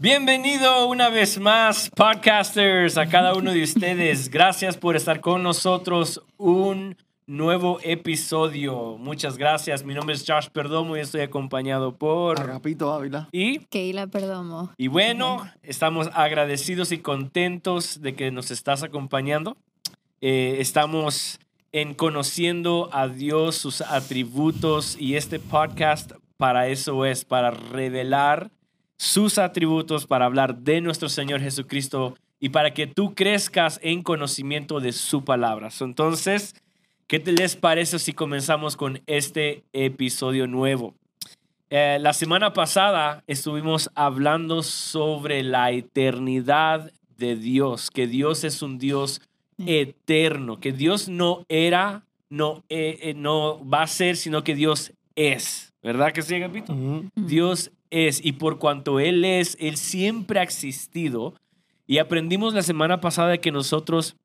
Bienvenido una vez más, podcasters, a cada uno de ustedes. Gracias por estar con nosotros. Un nuevo episodio. Muchas gracias. Mi nombre es Josh Perdomo y estoy acompañado por... Agapito Ávila. Y, Keila Perdomo. y bueno, estamos agradecidos y contentos de que nos estás acompañando. Eh, estamos en conociendo a Dios, sus atributos y este podcast para eso es, para revelar sus atributos, para hablar de nuestro Señor Jesucristo y para que tú crezcas en conocimiento de su palabra. Entonces, ¿qué te les parece si comenzamos con este episodio nuevo? Eh, la semana pasada estuvimos hablando sobre la eternidad de Dios, que Dios es un Dios eterno, que Dios no era, no, eh, eh, no va a ser, sino que Dios es. ¿Verdad que sí, Agapito? Ujú. Dios es y por cuanto Él es, Él siempre ha existido. Y aprendimos la semana pasada de que nosotros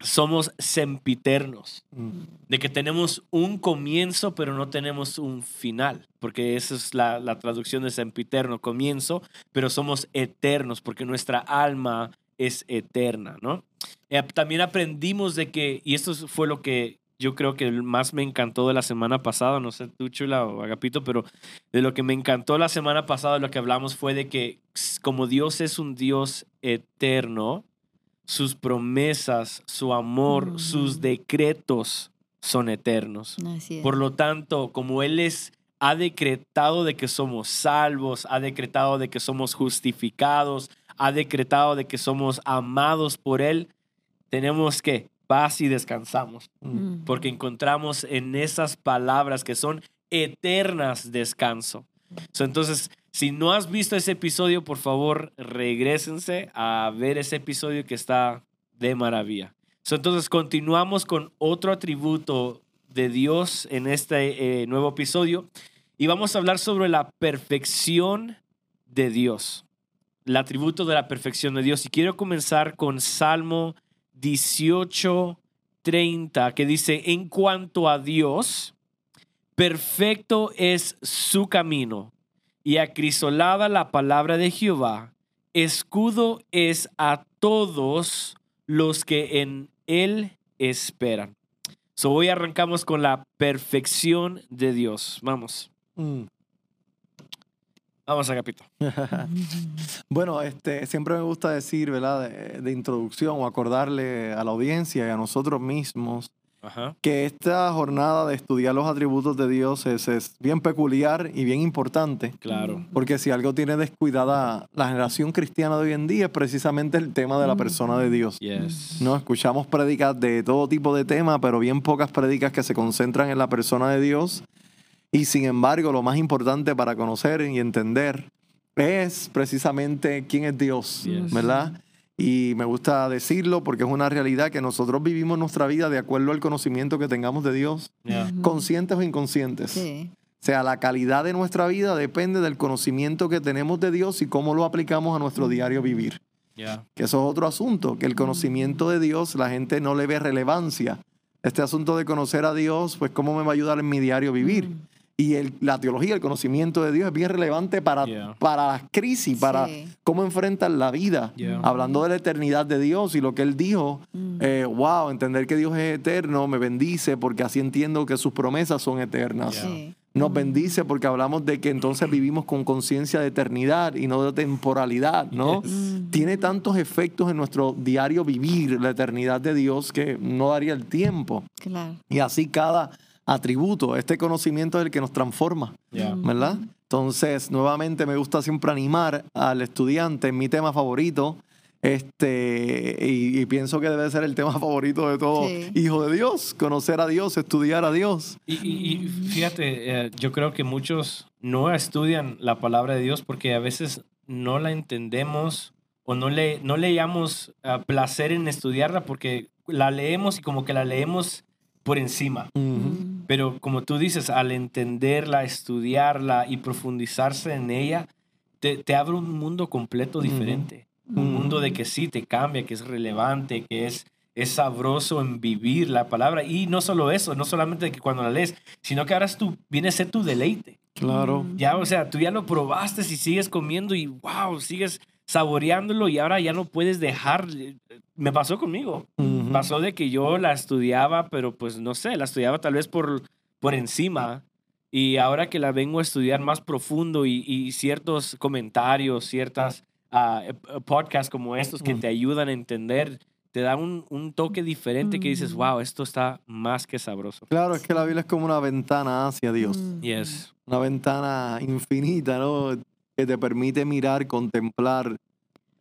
somos sempiternos, Mm. de que tenemos un comienzo pero no tenemos un final, porque esa es la, la traducción de sempiterno, comienzo, pero somos eternos porque nuestra alma es eterna, ¿no? Eh, también aprendimos de que, y esto fue lo que yo creo que más me encantó de la semana pasada, no sé tú, Chula o Agapito, pero de lo que me encantó la semana pasada, de lo que hablamos fue de que como Dios es un Dios eterno, sus promesas, su amor, Mm. sus decretos son eternos. Así es. Por lo tanto, como Él es, ha decretado de que somos salvos, ha decretado de que somos justificados, ha decretado de que somos amados por Él, tenemos que paz y descansamos, Mm. porque encontramos en esas palabras que son eternas descanso. So, entonces, si no has visto ese episodio, por favor, regresense a ver ese episodio que está de maravilla. So, entonces, continuamos con otro atributo de Dios en este eh, nuevo episodio y vamos a hablar sobre la perfección de Dios, el atributo de la perfección de Dios. Y quiero comenzar con Salmo 18, 30, que dice, en cuanto a Dios, perfecto es su camino y acrisolada la palabra de Jehová, escudo es a todos los que en él esperan. So hoy arrancamos con la perfección de Dios. Vamos. Mm. Vamos, Agapito. Bueno, este, siempre me gusta decir, ¿verdad? De, de introducción o acordarle a la audiencia y a nosotros mismos Ajá. que esta jornada de estudiar los atributos de Dios es, es bien peculiar y bien importante. Claro. Porque si algo tiene descuidada la generación cristiana de hoy en día es precisamente el tema de la persona de Dios. Yes. No, escuchamos prédicas de todo tipo de temas, pero bien pocas prédicas que se concentran en la persona de Dios. Y sin embargo, lo más importante para conocer y entender es precisamente quién es Dios, Yes. ¿verdad? Y me gusta decirlo porque es una realidad que nosotros vivimos nuestra vida de acuerdo al conocimiento que tengamos de Dios, Yeah. conscientes o inconscientes. Sí. O sea, la calidad de nuestra vida depende del conocimiento que tenemos de Dios y cómo lo aplicamos a nuestro diario vivir. Yeah. Que eso es otro asunto, que el conocimiento de Dios la gente no le ve relevancia. Este asunto de conocer a Dios, pues cómo me va a ayudar en mi diario vivir. Mm. Y el- la teología, el conocimiento de Dios es bien relevante para, Yeah. para las crisis, para Sí. cómo enfrentan la vida. Yeah. Hablando de la eternidad de Dios y lo que Él dijo, Mm. eh, wow, entender que Dios es eterno me bendice porque así entiendo que sus promesas son eternas. Yeah. Sí. Nos bendice porque hablamos de que entonces vivimos con conciencia de eternidad y no de temporalidad, ¿no? Yes. Mm. Tiene tantos efectos en nuestro diario vivir la eternidad de Dios que no daría el tiempo. Claro. Y así cada atributo, este conocimiento es el que nos transforma, Yeah. ¿verdad? Entonces, nuevamente me gusta siempre animar al estudiante mi tema favorito, este, y, y pienso que debe ser el tema favorito de todo Sí. hijo de Dios, conocer a Dios, estudiar a Dios. Y, y- y fíjate, eh, yo creo que muchos no estudian la palabra de Dios porque a veces no la entendemos o no le, no le llamamos ah, placer en estudiarla porque la leemos y como que la leemos por encima. Pero como tú dices, al entenderla, estudiarla y profundizarse en ella, te, te abre un mundo completo diferente. Un mundo de que sí te cambia, que es relevante, que es, es sabroso en vivir la palabra. Y no solo eso, no solamente que cuando la lees, sino que ahora es tu, viene a ser tu deleite. Claro. Ya, o sea, tú ya lo probaste y sigues comiendo y wow, sigues, saboreándolo y ahora ya no puedes dejar. Me pasó conmigo. Pasó de que yo la estudiaba, pero pues no sé, la estudiaba tal vez por, por encima. Y ahora que la vengo a estudiar más profundo y, y ciertos comentarios, ciertas ah, eh, podcasts como estos que te ayudan a entender, te da un, un toque diferente que dices, wow, esto está más que sabroso. Claro, es que la Biblia es como una ventana hacia Dios. Mm. Yes. Una ventana infinita, ¿no? Que te permite mirar, contemplar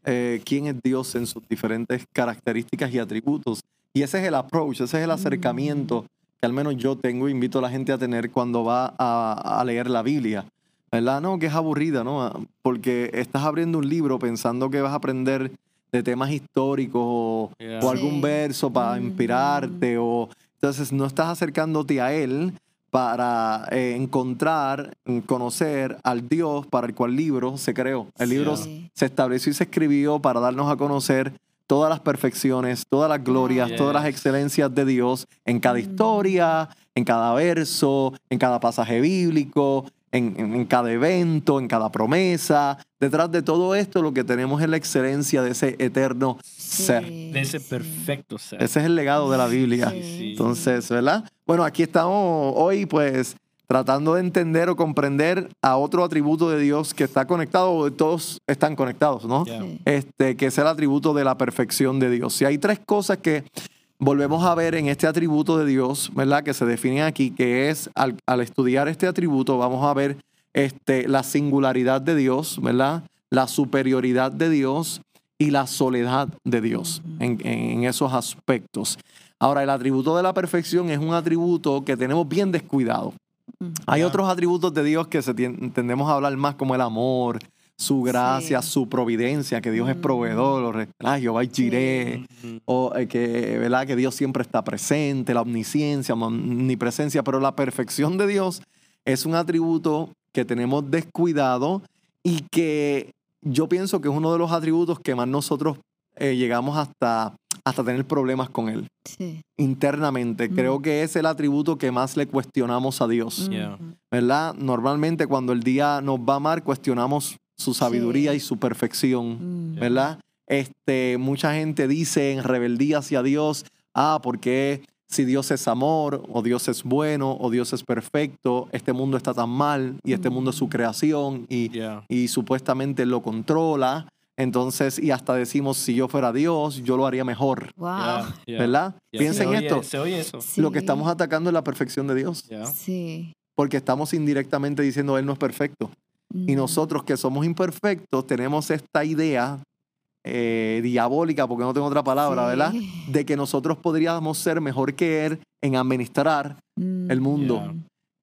eh, quién es Dios en sus diferentes características y atributos. Y ese es el approach, ese es el acercamiento que al menos yo tengo, invito a la gente a tener cuando va a, a leer la Biblia. ¿Verdad? No, que es aburrida, ¿no? Porque estás abriendo un libro pensando que vas a aprender de temas históricos o, Yeah. o algún Sí. verso para Ujú. inspirarte o entonces no estás acercándote a él para eh, encontrar, conocer al Dios para el cual el libro se creó. El libro Sí. se estableció y se escribió para darnos a conocer todas las perfecciones, todas las glorias, Yes. todas las excelencias de Dios en cada historia, en cada verso, en cada pasaje bíblico, en, en- en cada evento, en cada promesa. Detrás de todo esto lo que tenemos es la excelencia de ese eterno ser. Sí, De ese perfecto ser. Ese es el legado de la Biblia. Sí. Entonces, ¿verdad? Bueno, aquí estamos hoy, pues, tratando de entender o comprender a otro atributo de Dios que está conectado, todos están conectados, ¿no? Sí. Este, que es el atributo de la perfección de Dios. Si hay tres cosas que volvemos a ver en este atributo de Dios, ¿verdad? Que se definen aquí, que es al, al estudiar este atributo, vamos a ver este, la singularidad de Dios, ¿verdad? La superioridad de Dios y la soledad de Dios en, en esos aspectos. Ahora, el atributo de la perfección es un atributo que tenemos bien descuidado. Hay otros atributos de Dios que se tendemos a hablar más como el amor, su gracia, Sí. su providencia, que Dios es Mm. proveedor, o re- ah, Jehová es Jireh, Mhm. o eh, que, ¿verdad? que Dios siempre está presente, la omnisciencia, omnipresencia, pero la perfección de Dios es un atributo que tenemos descuidado y que yo pienso que es uno de los atributos que más nosotros eh, llegamos hasta, hasta tener problemas con él Sí. internamente. Mm. Creo que es el atributo que más le cuestionamos a Dios. Yeah. Ujú. ¿verdad? Normalmente cuando el día nos va mal, cuestionamos su sabiduría Sí. y su perfección, Mm. ¿verdad? Este, mucha gente dice en rebeldía hacia Dios, ah, porque si Dios es amor, o Dios es bueno, o Dios es perfecto, este mundo está tan mal, y este mundo es su Mm. creación, y, Yeah. y supuestamente Él lo controla. Entonces, y hasta decimos, si yo fuera Dios, yo lo haría mejor, Wow. Yeah. Yeah. ¿verdad? Yeah. Piensen Se oye- esto, Se oye eso. Sí. lo que estamos atacando es la perfección de Dios, Yeah. Sí. porque estamos indirectamente diciendo, Él no es perfecto. Y Mm. nosotros que somos imperfectos tenemos esta idea eh, diabólica, porque no tengo otra palabra, Sí. ¿verdad? De que nosotros podríamos ser mejor que Él en administrar Mm. el mundo. Yeah.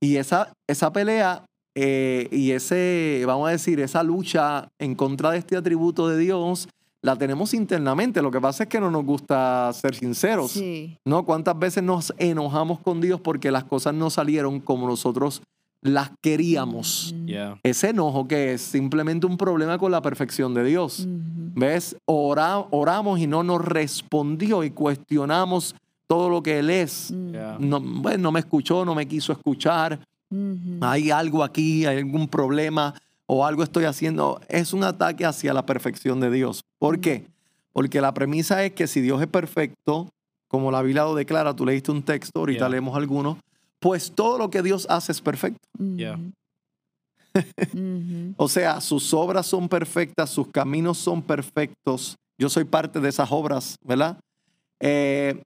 Y esa, esa pelea eh, y ese, vamos a decir, esa lucha en contra de este atributo de Dios, la tenemos internamente. Lo que pasa es que no nos gusta ser sinceros. Sí. ¿No? ¿Cuántas veces nos enojamos con Dios porque las cosas no salieron como nosotros las queríamos? Mm. Yeah. Ese enojo que es simplemente un problema con la perfección de Dios. ¿Ves? Ora- oramos y no nos respondió y cuestionamos todo lo que Él es. Mm. No, bueno, no me escuchó, no me quiso escuchar. Hay algo aquí, hay algún problema o algo estoy haciendo. Es un ataque hacia la perfección de Dios. ¿Por qué? Porque la premisa es que si Dios es perfecto, como la Biblia lo declara, tú leíste un texto, ahorita Yeah. leemos algunos, pues todo lo que Dios hace es perfecto. Yeah. Ujú. Ujú. O sea, sus obras son perfectas, sus caminos son perfectos. Yo soy parte de esas obras, ¿verdad? Eh,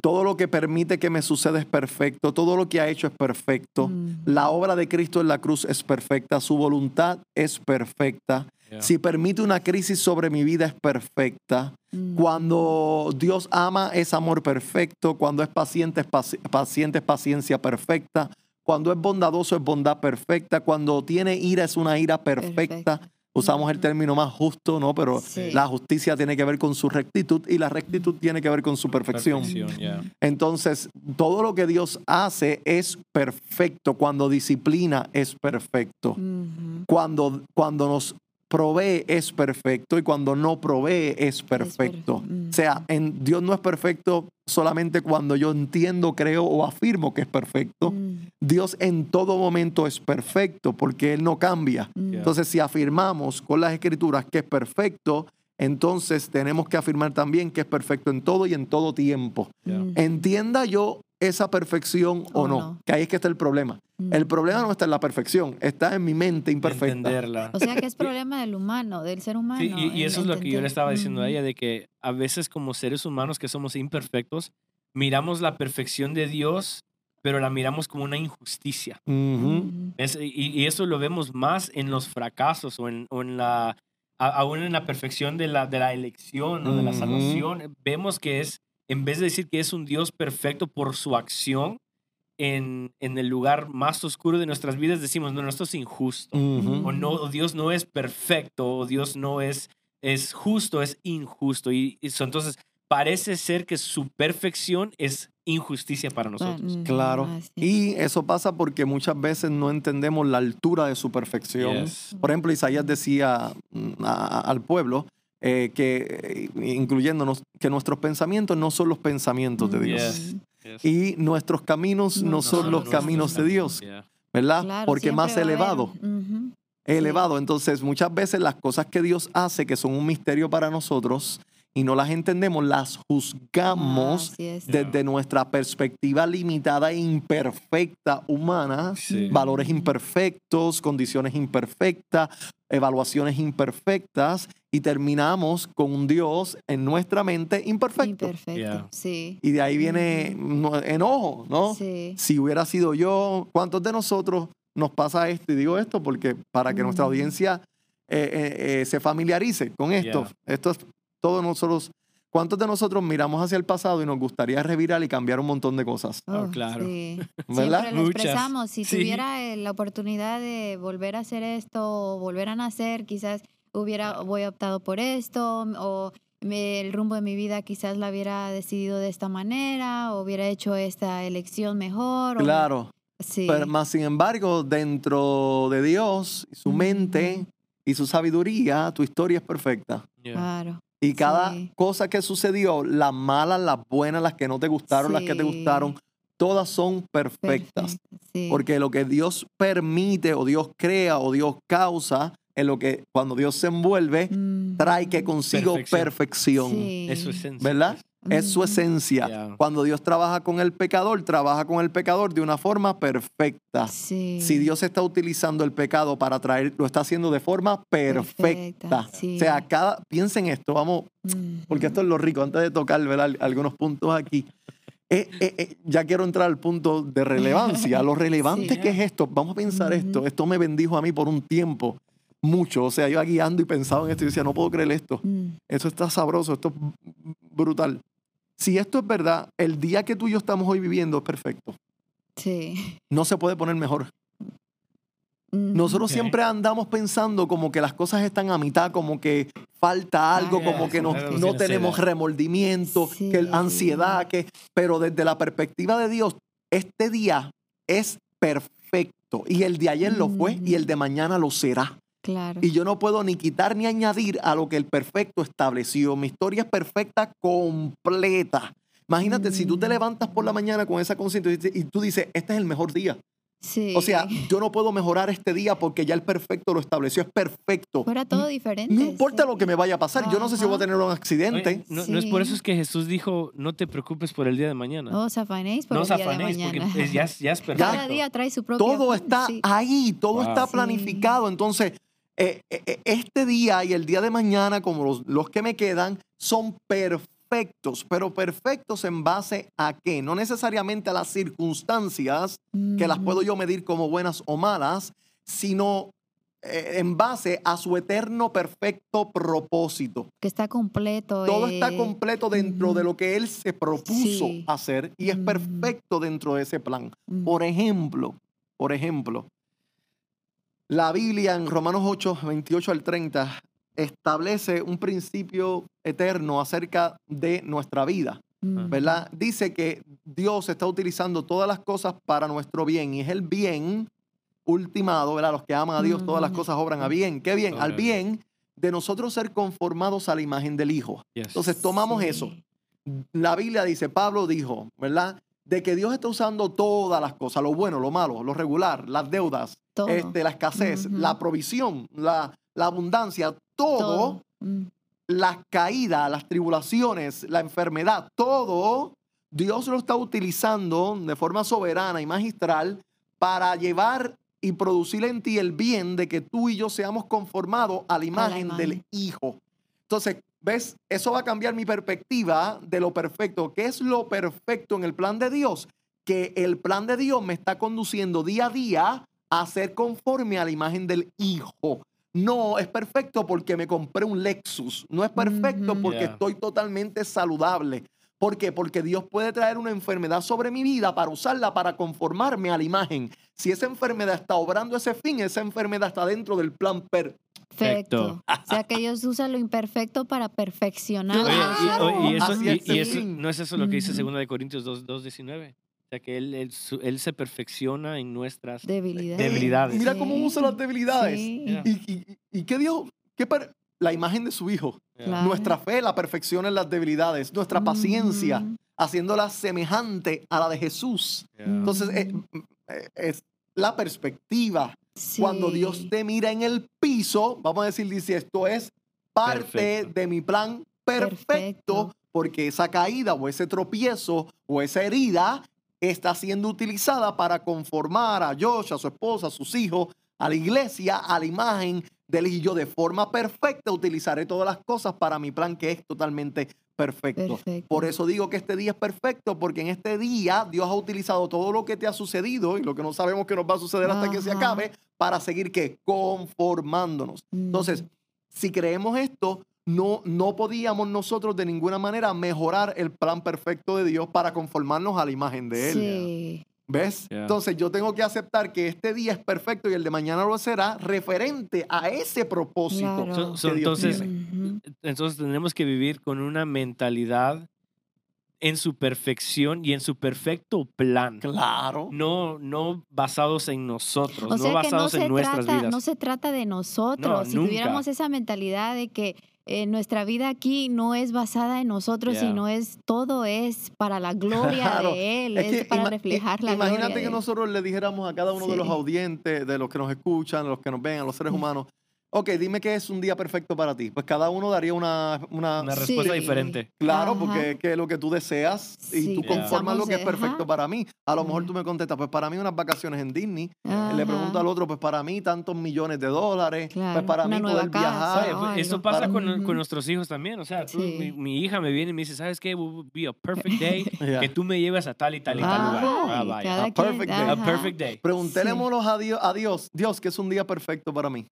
todo lo que permite que me suceda es perfecto, todo lo que ha hecho es perfecto. Ujú. La obra de Cristo en la cruz es perfecta, su voluntad es perfecta. Yeah. Si permite una crisis sobre mi vida es perfecta. Ujú. Cuando Dios ama es amor perfecto, cuando es paciente es paci- paciente es paciencia perfecta, cuando es bondadoso es bondad perfecta, cuando tiene ira es una ira perfecta. Perfecto. Usamos el Ujú. término más justo, ¿no? Pero Sí. la justicia tiene que ver con su rectitud y la rectitud tiene que ver con su perfección. Perfección, yeah. Entonces, todo lo que Dios hace es perfecto. Cuando disciplina es perfecto. Ujú. Cuando, cuando nos provee es perfecto y cuando no provee es perfecto. perfecto. O sea, en, Dios no es perfecto solamente cuando yo entiendo, creo o afirmo que es perfecto. Mm, Dios en todo momento es perfecto porque Él no cambia. mm. Entonces, si afirmamos con las escrituras que es perfecto, entonces tenemos que afirmar también que es perfecto en todo y en todo tiempo. Mm, Entienda yo esa perfección o O no, no. que ahí es que está el problema. mm. El problema no está en la perfección, está en mi mente imperfecta. Entenderla. O sea que es problema del humano, del ser humano. Sí, y, y el eso es lo que yo le estaba diciendo a ella, de que a veces como seres humanos que somos imperfectos, miramos la perfección de Dios, pero la miramos como una injusticia. Mm, Es- y, y eso lo vemos más en los fracasos o en, o en la, a- aún en la perfección de la, de la elección o de la salvación. Vemos que es, en vez de decir que es un Dios perfecto por su acción, en, en el lugar más oscuro de nuestras vidas decimos, no, no, esto es injusto. O no, o Dios no es perfecto, o Dios no es, es justo, es injusto. Y, y so- entonces parece ser que su perfección es injusticia para nosotros. Claro. Y eso pasa porque muchas veces no entendemos la altura de su perfección. Yes. Por ejemplo, Isaías decía mm, a- a- al pueblo eh, que, eh, incluyéndonos, que nuestros pensamientos no son los pensamientos de Dios. Yes. Mm, Yes. Y nuestros caminos no, No son los caminos de Dios, Yeah. ¿verdad? claro, porque más elevado. Ujú. elevado. Entonces, muchas veces las cosas que Dios hace, que son un misterio para nosotros, y no las entendemos, las juzgamos de- desde nuestra perspectiva limitada e imperfecta humana, Sí. valores imperfectos, condiciones imperfectas, evaluaciones imperfectas, y terminamos con un Dios en nuestra mente imperfecto. Imperfecto, Yeah. sí. Y de ahí viene no- enojo, ¿no? Sí. si hubiera sido yo, ¿cuántos de nosotros nos pasa esto? Y digo esto porque para que nuestra Mm. audiencia eh, eh, eh, se familiarice con esto. Yeah. Esto es todos nosotros. ¿Cuántos de nosotros miramos hacia el pasado y nos gustaría revirar y cambiar un montón de cosas? Oh, Oh, claro. sí. ¿Verdad? Siempre lo Muchas. expresamos. Si Sí. tuviera eh, la oportunidad de volver a hacer esto o volver a nacer, quizás hubiera voy optado por esto o me- el rumbo de mi vida quizás la hubiera decidido de esta manera o hubiera hecho esta elección mejor. o- Claro. sí. Pero más sin embargo, dentro de Dios, su mente y su sabiduría, tu historia es perfecta. Yeah. Claro. Y cada Sí. cosa que sucedió, las malas, las buenas, las que no te gustaron, las que te gustaron, todas son perfectas. Sí. Porque lo que Dios permite o Dios crea o Dios causa, en lo que cuando Dios se envuelve, Mm, trae que consigo Perfección. perfección. sí. Es su esencia. ¿Verdad? Es su Ujú. esencia. Cuando Dios trabaja con el pecador, trabaja con el pecador de una forma perfecta. Sí. Si Dios está utilizando el pecado para traer, lo está haciendo de forma perfecta. Perfecta, sí. O sea, cada, piensen esto, vamos, Mm, porque esto es lo rico, antes de tocar ¿verdad? algunos puntos aquí. Eh, eh, eh, ya quiero entrar al punto de relevancia. Lo relevante Sí. que es esto, vamos a pensar esto. Esto me bendijo a mí por un tiempo, mucho. O sea, yo iba guiando y pensaba en esto y decía, no puedo creer esto. mm, Eso está sabroso, esto es brutal. Si esto es verdad, el día que tú y yo estamos hoy viviendo es perfecto. sí. No se puede poner mejor. Nosotros siempre andamos pensando como que las cosas están a mitad, como que falta algo, Ah, como que no, no tenemos ansiedad. remordimiento, Sí. que ansiedad, que, pero desde la perspectiva de Dios, este día es perfecto y el de ayer lo fue y el de mañana lo será. Claro. Y yo no puedo ni quitar ni añadir a lo que el perfecto estableció. Mi historia es perfecta completa. Imagínate si tú te Mm. levantas por la mañana con esa conciencia y tú dices, este es el mejor día. Sí. O sea, yo no puedo mejorar este día porque ya el perfecto lo estableció, es perfecto. fuera todo diferente. No importa sí. lo que me vaya a pasar, yo no sé si voy a tener un accidente. Oye, no, no es por eso es que Jesús dijo, no te preocupes por el día de mañana. No os afanéis por no el os día de mañana. porque es- ya, ya es perfecto. Cada día trae su propio Todo está sí. ahí, todo Wow. está planificado. Entonces, eh, eh, eh, este día y el día de mañana, como los, los que me quedan, son perfectos, pero perfectos en base a qué? No necesariamente a las circunstancias, que las puedo yo medir como buenas o malas, sino en base a su eterno perfecto propósito. Que está completo. Todo eh, está completo dentro de lo que él se propuso Sí. hacer y es Mm. perfecto dentro de ese plan. mm, Por ejemplo, por ejemplo, la Biblia en Romanos 8, 28 al 30 establece un principio eterno acerca de nuestra vida, mm, ¿verdad? Dice que Dios está utilizando todas las cosas para nuestro bien y es el bien ultimado, ¿verdad? Los que aman a Dios, todas las cosas obran a bien. ¿Qué bien? Al bien de nosotros ser conformados a la imagen del Hijo. Yes. Entonces tomamos Sí. eso. La Biblia dice, Pablo dijo, ¿verdad? De que Dios está usando todas las cosas, lo bueno, lo malo, lo regular, las deudas, este, la escasez, la provisión, la, la abundancia, todo, Todo. Mm. las caídas, las tribulaciones, la enfermedad, todo, Dios lo está utilizando de forma soberana y magistral para llevar y producir en ti el bien de que tú y yo seamos conformados a la imagen, del imagen. Hijo. Entonces, ¿ves? Eso va a cambiar mi perspectiva de lo perfecto. ¿Qué es lo perfecto en el plan de Dios? Que el plan de Dios me está conduciendo día a día a ser conforme a la imagen del Hijo. No es perfecto porque me compré un Lexus. No es perfecto porque Yeah. estoy totalmente saludable. ¿Por qué? Porque Dios puede traer una enfermedad sobre mi vida para usarla para conformarme a la imagen. Si esa enfermedad está obrando ese fin, esa enfermedad está dentro del plan per. Perfecto. O sea que Dios usa lo imperfecto para perfeccionar. Oye, y, eso, y- es no es eso lo que dice Ujú. 2 de Corintios 2, 2.19. O sea, que él, él, su- él se perfecciona en nuestras... Debilidad. Debilidades. Mira cómo usa las debilidades. Sí. ¿Y, y, y qué Dios? ¿Qué per- la imagen de su Hijo. Claro. Nuestra fe la perfecciona en las debilidades. Nuestra paciencia, haciéndola semejante a la de Jesús. Yeah. Entonces, eh, eh, es la perspectiva. Cuando Dios Sí. te mira en el piso, vamos a decir, dice, esto es parte Perfecto. de mi plan perfecto, Perfecto. porque esa caída o ese tropiezo o esa herida está siendo utilizada para conformar a Josh, a su esposa, a sus hijos, a la iglesia, a la imagen del hijo. Yo de forma perfecta utilizaré todas las cosas para mi plan que es totalmente perfecto. Perfecto. Por eso digo que este día es perfecto, porque en este día Dios ha utilizado todo lo que te ha sucedido y lo que no sabemos que nos va a suceder hasta que se acabe para seguir que conformándonos. Entonces, si creemos esto, no, no podíamos nosotros de ninguna manera mejorar el plan perfecto de Dios para conformarnos a la imagen de Él. Sí. ¿Ves? Yeah. Entonces yo tengo que aceptar que este día es perfecto y el de mañana lo será referente a ese propósito. Claro. So- so que Dios entonces, tiene. Entonces tenemos que vivir con una mentalidad en su perfección y en su perfecto plan. Claro. No, no basados en nosotros, O no sea que no basados se, en nuestras trata, vidas. no se trata de nosotros. No, si nunca. tuviéramos esa mentalidad de que eh, nuestra vida aquí no es basada en nosotros, Yeah. sino es todo es para la gloria Claro. de Él, Es es, que para ima- reflejar la Imagínate gloria. que de Él. nosotros le dijéramos a cada uno de los audientes, de los que nos escuchan, de los que nos ven, a los seres humanos, ok, dime qué es un día perfecto para ti. Pues cada uno daría una... una, Una respuesta Sí. diferente. Claro, Ajá. porque que es lo que tú deseas y Sí, tú Yeah. conformas lo que es perfecto ajá. para mí. A lo mejor Ajá. tú me contestas, pues para mí unas vacaciones en Disney. Ajá. Le pregunto al otro, pues para mí tantos millones de dólares. Claro, Pues para una mí poder casa, viajar. O pues. Esto pasa Para- con, con nuestros hijos también. O sea, tú- Sí. mi, mi hija me viene y me dice, ¿sabes qué? Would be a perfect day Yeah. que tú me lleves a tal y tal y tal lugar. Ah, vaya. A perfect day. A perfect day. Preguntémoslos a Dios, a Dios, Dios, que es un día perfecto para mí.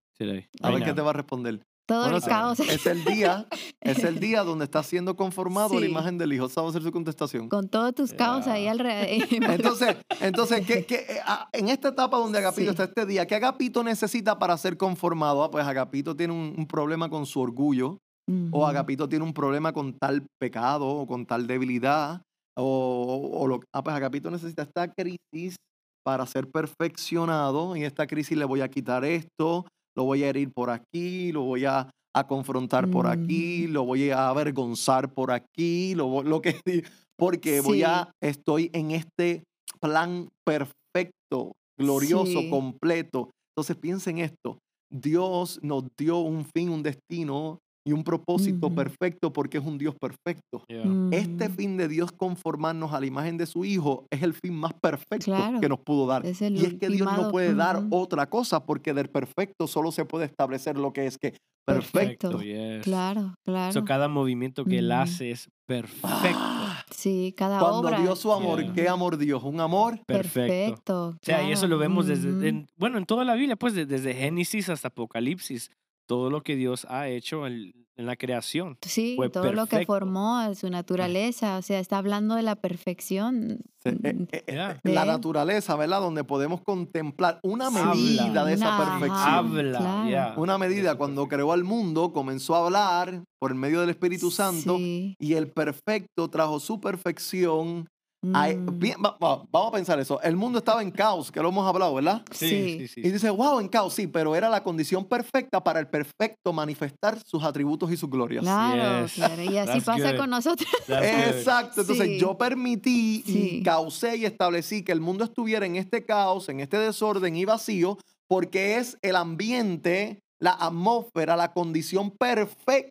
A ver qué te va a responder. Todo Bueno, el caos Es el día, es el día donde está siendo conformado a la imagen del Hijo. Esa va a ser su contestación. con todos tus caos ahí alrededor. Entonces, entonces ¿qué- qué, eh, ah, en esta etapa donde Agapito Sí. está este día, ¿qué Agapito necesita para ser conformado? Ah, pues Agapito tiene un, un problema con su orgullo, o. Agapito tiene un problema con tal pecado, o con tal debilidad, o, o lo, ah, pues Agapito necesita esta crisis para ser perfeccionado, y esta crisis le voy a quitar esto, lo voy a herir por aquí, lo voy a, a confrontar por aquí, lo voy a avergonzar por aquí, lo, lo que porque voy a estoy en este plan perfecto, glorioso, Sí. completo. Entonces piensen esto, Dios nos dio un fin, un destino y un propósito Ujú. perfecto porque es un Dios perfecto. Yeah. Este Ujú. fin de Dios conformarnos a la imagen de su Hijo es el fin más perfecto Claro. que nos pudo dar. Es Y es que Dios no puede dar ujú. otra cosa porque del perfecto solo se puede establecer lo que es que perfecto. Perfecto. yes. Claro, claro. So, cada movimiento que él Ujú. hace es perfecto. Ah, sí, cada Cuando obra. dio su amor, Yeah. ¿qué amor dio? Un amor Perfecto. Perfecto. O sea, y eso lo vemos desde, ujú. en- bueno, en toda la Biblia, pues de- desde Génesis hasta Apocalipsis, todo lo que Dios ha hecho en, en la creación. Sí, fue todo lo que formó, su naturaleza, o sea, está hablando de la perfección. Eh, eh, eh, la naturaleza, ¿verdad? Donde podemos contemplar una Habla. medida de esa perfección. Habla, claro. yeah. Una medida, cuando creó al mundo, comenzó a hablar por el medio del Espíritu Santo Sí, y el perfecto trajo su perfección Hay- Mm. bien, va- va- vamos a pensar eso. El mundo estaba en caos, que lo hemos hablado, ¿verdad? Sí. Y dice, wow, en caos, sí, pero era la condición perfecta para el perfecto manifestar sus atributos y sus glorias. Claro, Yes. claro. Y así That's pasa good. con nosotros. That's. Exacto, entonces Sí. yo permití y Sí. causé y establecí que el mundo estuviera en este caos, en este desorden y vacío, porque es el ambiente, la atmósfera, la condición perfecta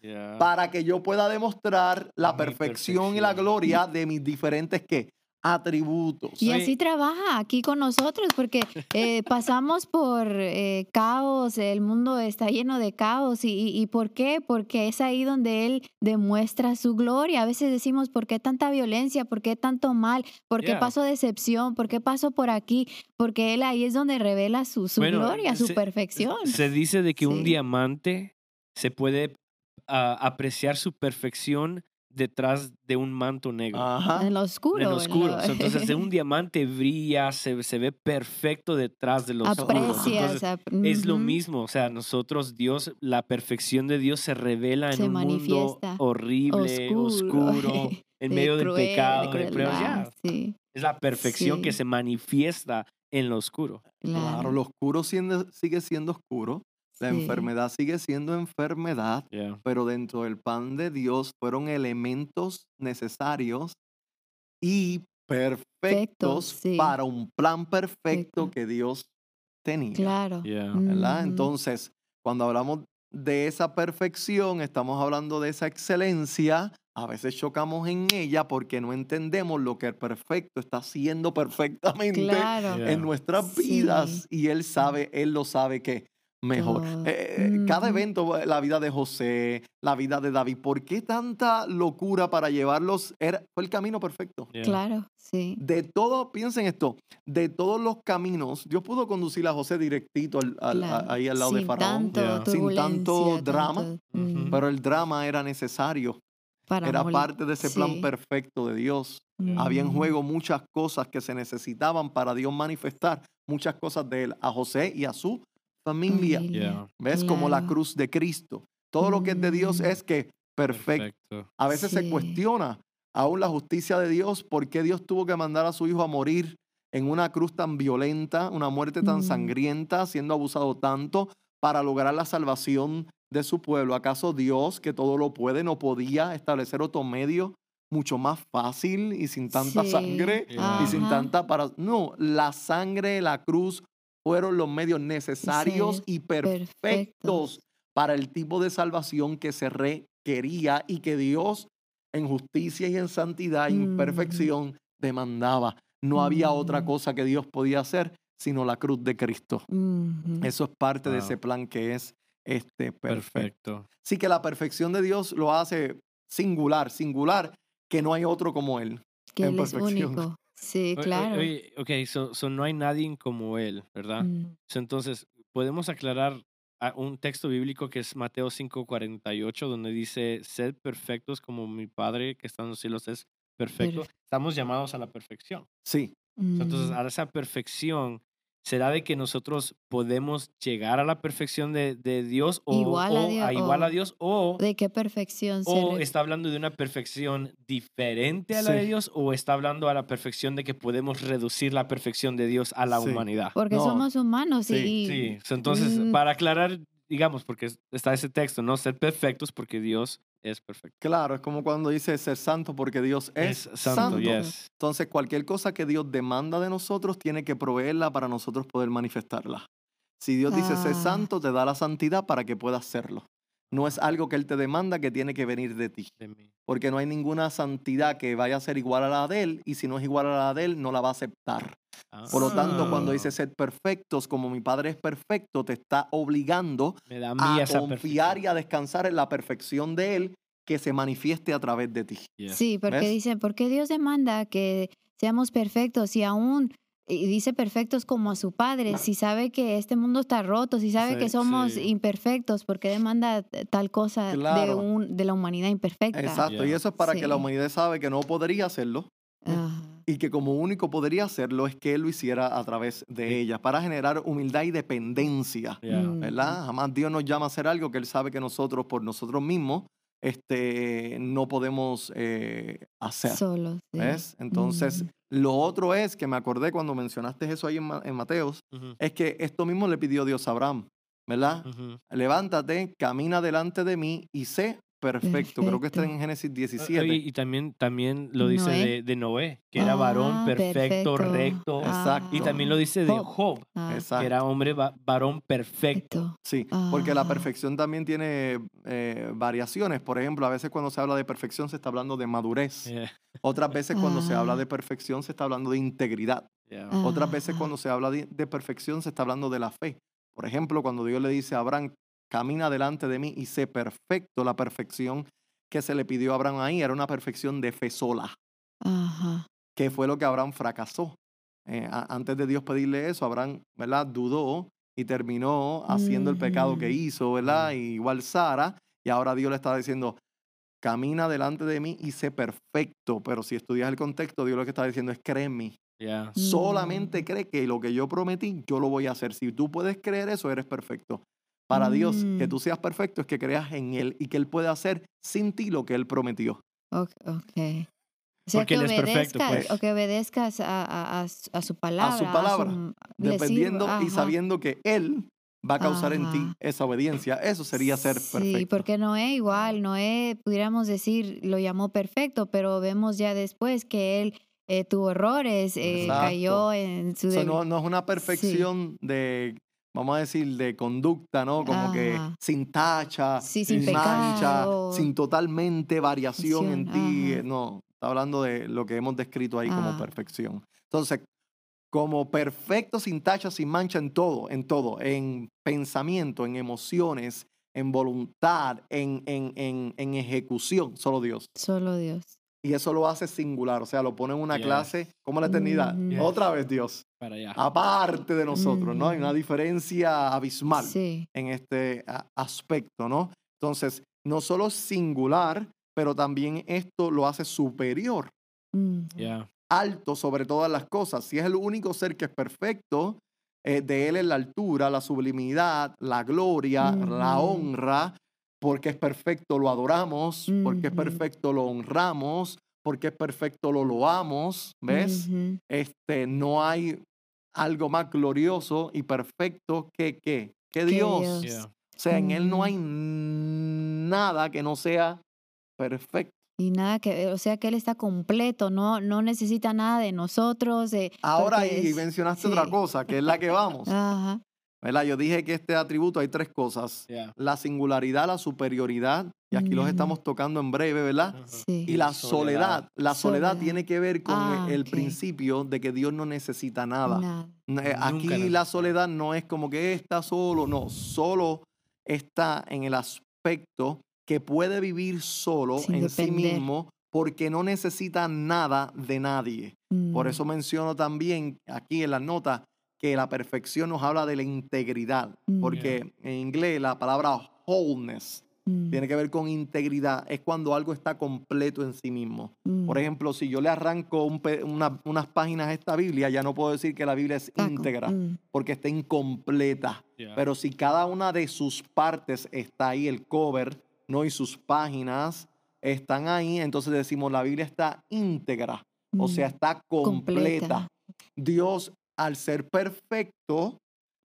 Yeah. para que yo pueda demostrar la perfección y la gloria de mis diferentes ¿qué? atributos. Y así trabaja aquí con nosotros, porque eh, pasamos por eh, caos, el mundo está lleno de caos. Y, y- y por qué? Porque es ahí donde Él demuestra su gloria. A veces decimos, ¿por qué tanta violencia? ¿Por qué tanto mal? ¿Por qué Yeah. paso decepción? ¿Por qué paso por aquí? Porque Él ahí es donde revela su, su Bueno, gloria, su se- perfección. Se dice de que un diamante se puede ah, apreciar su perfección detrás de un manto negro. Ajá. En lo oscuro. En lo en oscuro. lo- So, Entonces, de un diamante brilla, se, se ve perfecto detrás de los oscuro. Entonces, ap- es lo mismo. O sea, nosotros, Dios, la perfección de Dios se revela en Se un mundo manifiesta. horrible, Oscuro. oscuro, en de medio del cruel, de pecado, de pruebas. Ya, Sí, Es la perfección que Sí. se manifiesta en lo oscuro. Claro, claro. lo oscuro siendo- sigue siendo oscuro, la Sí. enfermedad sigue siendo enfermedad, Yeah. pero dentro del plan de Dios fueron elementos necesarios y perfectos sí. para un plan perfecto Perfecto. que Dios tenía. Claro. Yeah. Entonces, cuando hablamos de esa perfección, estamos hablando de esa excelencia. A veces chocamos en ella porque no entendemos lo que el perfecto está haciendo perfectamente Claro. Yeah. en nuestras Sí. vidas y él sabe, él lo sabe que mejor. Todo. Eh, eh, Cada Ujú. evento, la vida de José, la vida de David, ¿por qué tanta locura para llevarlos? Era, fue el camino perfecto. Yeah. Claro, sí. De todo, piensen esto, de todos los caminos, Dios pudo conducir a José directito al- al- a- ahí al lado de Faraón, tanto Yeah. Sin tanto drama, tanto, pero el drama era necesario, para era parte de ese plan sí. perfecto de Dios. Había en Mm, juego muchas cosas que se necesitaban para Dios manifestar, muchas cosas de él, a José y a su familia. Yeah. ¿Ves? Como la cruz de Cristo. Todo lo que es de Dios Mm. es que perfecto. Perfecto. A veces se cuestiona aún la justicia de Dios, por qué Dios tuvo que mandar a su hijo a morir en una cruz tan violenta, una muerte tan Mm. sangrienta, siendo abusado tanto para lograr la salvación de su pueblo. ¿Acaso Dios, que todo lo puede, no podía establecer otro medio mucho más fácil y sin tanta Sí. sangre Yeah. y sin tanta para... No, la sangre, la cruz fueron los medios necesarios Sí, y perfectos perfectos. para el tipo de salvación que se requería y que Dios en justicia y en santidad y en Mm. perfección demandaba. No había otra Mm. cosa que Dios podía hacer sino la cruz de Cristo. Eso es parte de ese plan que es este perfecto. Perfecto. Sí que la perfección de Dios lo hace singular, singular, que no hay otro como él. que en él es perfección. único. Sí, Oye, claro. Oye, ok, so, so no hay nadie como él, ¿verdad? Mm, So, entonces, podemos aclarar a un texto bíblico que es Mateo 5:48, donde dice, sed perfectos como mi Padre que está en los cielos es perfecto. Perfe- Estamos llamados a la perfección. Sí, So, Entonces, mm, a esa perfección, ¿será de que nosotros podemos llegar a la perfección de, de Dios o Igual a Dios, igual a Dios o, ¿De qué perfección o está hablando de una perfección diferente a la de Sí. Dios o está hablando a la perfección de que podemos reducir la perfección de Dios a la Sí. humanidad? Porque No, somos humanos sí, y... Sí, so, entonces, Mm. para aclarar, digamos, porque es- está ese texto, ¿no? Ser perfectos porque Dios es perfecto. claro, es como cuando dice ser santo porque Dios es, santo. yes. Entonces, cualquier cosa que Dios demanda de nosotros, tiene que proveerla para nosotros poder manifestarla. Si Dios dice ser Ah. santo, te da la santidad para que puedas hacerlo. No es algo que Él te demanda que tiene que venir de ti. de mí. Porque no hay ninguna santidad que vaya a ser igual a la de Él, y si no es igual a la de Él, no la va a aceptar. Por lo tanto, cuando Ah, dice ser perfectos, como mi Padre es perfecto, te está obligando a confiar y a descansar en la perfección de Él que se manifieste a través de ti. Sí, porque ¿Ves? dice, ¿por qué Dios demanda que seamos perfectos y aún y dice perfectos como a su padre? Si sabe que este mundo está roto, si sabe Sí, que somos sí. imperfectos, ¿por qué demanda tal cosa de, un, de la humanidad imperfecta? Exacto. Y eso es para que la humanidad sabe que no podría hacerlo y que como único podría hacerlo es que Él lo hiciera a través de Sí. ella, para generar humildad y dependencia. Yeah. Mm. ¿Verdad? Jamás Dios nos llama a hacer algo que Él sabe que nosotros, por nosotros mismos, este, no podemos eh, hacer. Solo. sí. ¿Ves? Entonces, Mm. Lo otro es que me acordé cuando mencionaste eso ahí en, Ma- en Mateos, es que esto mismo le pidió Dios a Abraham, ¿verdad? Levántate, camina delante de mí y sé perfecto. Creo que está en. Génesis Oye, 17. y también, también lo dice Noé. de, de Noé, que era varón Ah, perfecto, perfecto. recto. Exacto. Y también lo dice de Job. Ah, Exacto. que era hombre va- varón perfecto. Sí, porque la Ah. perfección también tiene eh, variaciones. Por ejemplo, a veces cuando se habla de perfección se está hablando de madurez. Yeah, Otras veces cuando se habla de perfección se está hablando de integridad. yeah. Ah. Otras veces cuando se habla de, de perfección se está hablando de la fe. Por ejemplo, cuando Dios le dice a Abraham, camina delante de mí y sé perfecto, la perfección que se le pidió a Abraham ahí era una perfección de fe sola, Ajá. que fue lo que Abraham fracasó. Eh, a- antes de Dios pedirle eso, Abraham, ¿verdad? Dudó y terminó haciendo el pecado que hizo, ¿verdad? Igual Sara, y ahora Dios le está diciendo, camina delante de mí y sé perfecto. Pero si estudias el contexto, Dios lo que está diciendo es, cree en mí. Yeah. Solamente Mm. cree que lo que yo prometí, yo lo voy a hacer. Si tú puedes creer eso, eres perfecto. Para Dios, que Mm. tú seas perfecto es que creas en Él y que Él puede hacer sin ti lo que Él prometió. Ok. okay. O sea, Porque que Él es perfecto, obedezcas, pues. o que obedezcas a, a- a su- a su palabra. palabra, su- Dependiendo y ajá. sabiendo que Él va a causar en ti Ajá. esa obediencia. Eso sería ser Sí, perfecto. porque Noé igual, Noé pudiéramos decir, lo llamó perfecto, pero vemos ya después que él eh, tuvo errores, eh, cayó en su O sea, no, no es una perfección de, vamos a decir, de conducta, ¿no? Como que sin tacha, Sí, sin mancha, sin totalmente variación en ti. ajá. No, está hablando de lo que hemos descrito ahí como Ah. perfección. Entonces, como perfecto, sin tacha, sin mancha en todo, en todo, en pensamiento, en emociones, en voluntad, en, en, en, en ejecución, solo Dios. Solo Dios. Y eso lo hace singular, o sea, lo pone en una Yes. clase como la eternidad. Ujú. Otra vez Dios, Para allá. aparte de nosotros, ¿no? Hay Ujú. una diferencia abismal Sí. en este aspecto, ¿no? Entonces, no solo singular, pero también esto lo hace superior, Mm. Yeah. alto sobre todas las cosas. Si es el único ser que es perfecto, eh, de él es la altura, la sublimidad, la gloria, la Ujú. honra, porque es perfecto lo adoramos, porque es perfecto lo honramos, porque es perfecto lo loamos, ¿ves? Ujú. Este, no hay algo más glorioso y perfecto que que Que Dios. Dios. Yeah. O sea, en Él no hay nada que no sea perfecto. Y nada que, o sea que él está completo, no, no necesita nada de nosotros. de- Ahora, y es- mencionaste otra sí. cosa, que es la que vamos. Ajá. ¿Verdad? Yo dije que este atributo hay tres cosas. Yeah. La singularidad, la superioridad, y aquí los estamos tocando en breve, ¿verdad? Sí. Y la Soledad. soledad. La soledad, Soledad. tiene que ver con Ah, el principio de que Dios no necesita nada. No, eh, Aquí la soledad no es como que está solo, no, solo está en el aspecto que puede vivir solo Sin en sí mismo porque no necesita nada de nadie. Por Mm. eso menciono también aquí en la nota que la perfección nos habla de la integridad, Mm. porque en inglés la palabra wholeness Mm. tiene que ver con integridad, es cuando algo está completo en sí mismo. Mm. Por ejemplo, si yo le arranco un una- unas páginas a esta Biblia, ya no puedo decir que la Biblia es con- íntegra, mm. porque está incompleta. Yeah. Pero si cada una de sus partes está ahí, el cover, ¿no? Y sus páginas están ahí, entonces decimos la Biblia está íntegra, o Mm. sea, está completa. Completa. Dios, al ser perfecto,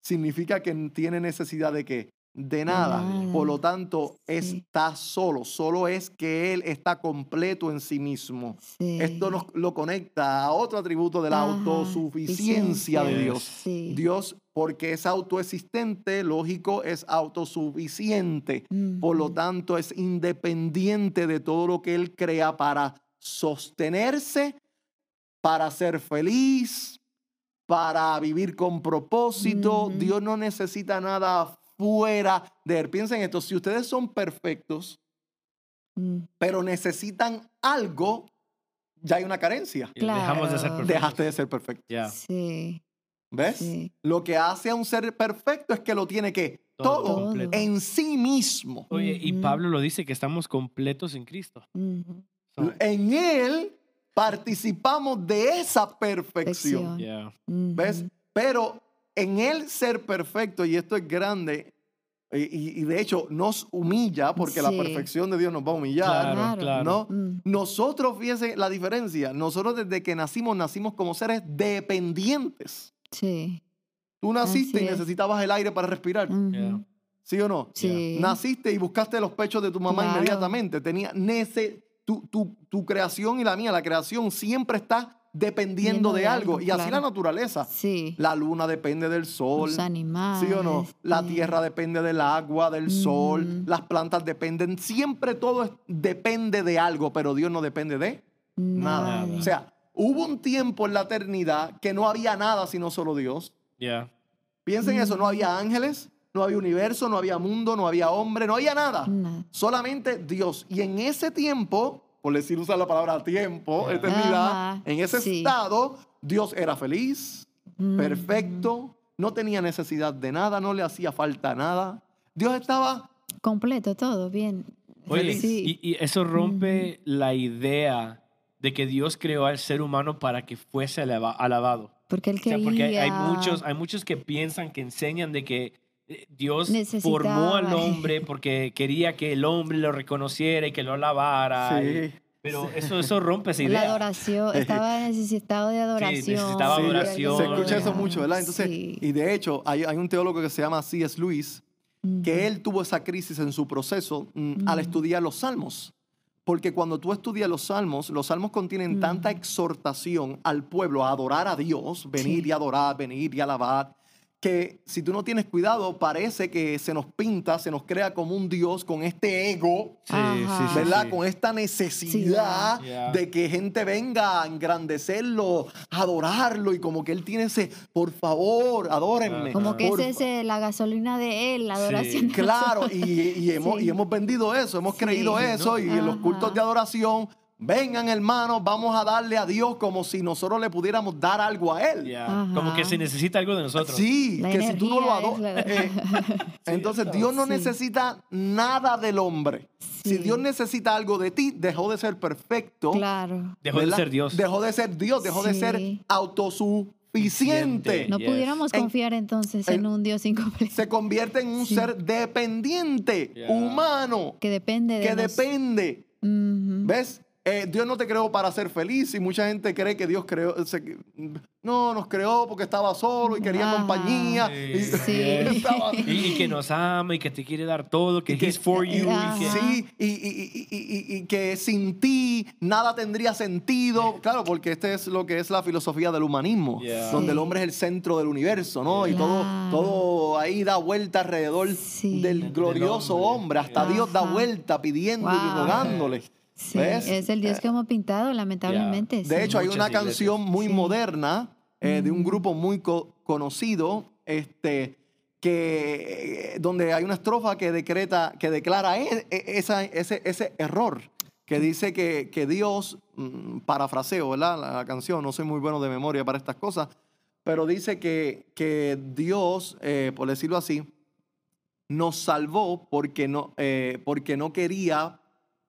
significa que tiene necesidad de qué? De nada. Por lo tanto, Sí. está solo. Solo es que Él está completo en sí mismo. Sí. Esto nos lo conecta a otro atributo de la Ajá, autosuficiencia de. Dios. Sí. Dios, porque es autoexistente, lógico, es autosuficiente. Por lo tanto, es independiente de todo lo que Él crea para sostenerse, para ser feliz, para vivir con propósito. Dios no necesita nada fuera de Él. Piensen esto, si ustedes son perfectos, Mm. pero necesitan algo, ya hay una carencia. Y Dejamos de ser Claro. perfectos. Dejaste de ser perfecto. Yeah. Sí. ¿Ves? Sí. Lo que hace a un ser perfecto es que lo tiene que Todo todo, completo. en sí mismo. Oye, y. Pablo lo dice que estamos completos en Cristo. So, En Él participamos de esa perfección. Yeah. ¿Ves? Pero en Él ser perfecto, y esto es grande, Y, y- de hecho nos humilla porque la perfección de Dios nos va a humillar. Claro, claro. ¿no? Mm. Nosotros, fíjense la diferencia, nosotros desde que nacimos, nacimos como seres dependientes. Sí. Tú naciste Así y es. necesitabas el aire para respirar. Yeah. ¿sí o no? Sí. Naciste y buscaste los pechos de tu mamá Claro. inmediatamente. Tenía nece- tu, tu- tu creación y la mía, la creación siempre está dependiendo de, de algo. algo, Y así la naturaleza. Sí. La luna depende del sol. Los animales. ¿Sí o no? La sí. tierra depende del agua, del sol, Ujú. las plantas dependen, siempre todo es- depende de algo, pero Dios no depende de nada. Nada. O sea, hubo un tiempo en la eternidad que no había nada sino solo Dios. Yeah. Piensen eso, no había ángeles, no había universo, no había mundo, no había hombre, no había nada. Nada. Solamente Dios. Y en ese tiempo, por decir usar la palabra tiempo, eternidad, Ajá, en ese sí. estado, Dios era feliz, Mm. perfecto, no tenía necesidad de nada, no le hacía falta nada. Dios estaba, Completo, todo bien. Oye, Sí. y, y eso rompe la idea de que Dios creó al ser humano para que fuese alaba- alabado. Porque él O sea, quería. porque hay, hay muchos, hay muchos que piensan, que enseñan de que eh, Dios formó al hombre porque quería que el hombre lo reconociera y que lo alabara. y- Sí. pero eso, eso rompe esa La idea. adoración, estaba necesitado de adoración. necesitaba Sí, adoración. Se escucha eso mucho, ¿verdad? Entonces, Sí. y de hecho, hay, hay un teólogo que se llama C.S. Lewis, que él tuvo esa crisis en su proceso mm, al estudiar los salmos. Porque cuando tú estudias los salmos, los salmos contienen tanta exhortación al pueblo a adorar a Dios, venir Sí. y adorar, venir y alabar, que si tú no tienes cuidado, parece que se nos pinta, se nos crea como un Dios con este ego, Sí, Ajá. sí, sí, ¿verdad? sí. Con esta necesidad Yeah. de que gente venga a engrandecerlo, a adorarlo y como que él tiene ese, por favor, adórenme. Como que esa es eh, la gasolina de él, la Sí. adoración. de Claro, y, y hemos, Sí. y hemos vendido eso, hemos Sí. creído eso y en los cultos de adoración, vengan hermanos, vamos a darle a Dios como si nosotros le pudiéramos dar algo a Él. Yeah. Como que se necesita algo de nosotros. Sí, La que si tú no lo adoras. la- entonces Dios no Sí. necesita nada del hombre. Si. Dios necesita algo de ti, dejó de ser perfecto. Claro. Dejó de ser Dios. Dejó de ser Dios, dejó de ser autosuficiente. No Yes. pudiéramos confiar entonces en- en un Dios incompleto Se convierte en un Sí. ser dependiente, Yeah. humano, que depende de que nos- depende. ¿Ves? Eh, Dios no te creó para ser feliz y mucha gente cree que Dios creó, se- no, nos creó porque estaba solo y quería Ajá. compañía. Sí. y- Sí. estaba- Y, y que nos ama y que te quiere dar todo, que Y que- He's for you. y que-. Sí, y, y- y- y- y- y que sin ti nada tendría sentido. Claro, porque este es lo que es la filosofía del humanismo, Yeah. donde Sí. el hombre es el centro del universo, ¿no? Y todo, todo ahí da vuelta alrededor Sí. del Del glorioso hombre. hombre. Hasta Yeah. Dios da vuelta pidiendo y rogándole. Sí, ¿Ves? es el Dios que hemos pintado, lamentablemente. De sí. hecho, hay una iglesias. canción muy Sí. moderna eh, de un grupo muy co- conocido, este, que, eh, donde hay una estrofa que decreta, que declara e- e- esa- ese, ese error, que dice que, que Dios, mm, parafraseo, ¿verdad? La, la canción, no soy muy bueno de memoria para estas cosas, pero dice que, que Dios, eh, por decirlo así, nos salvó porque no, eh, porque no quería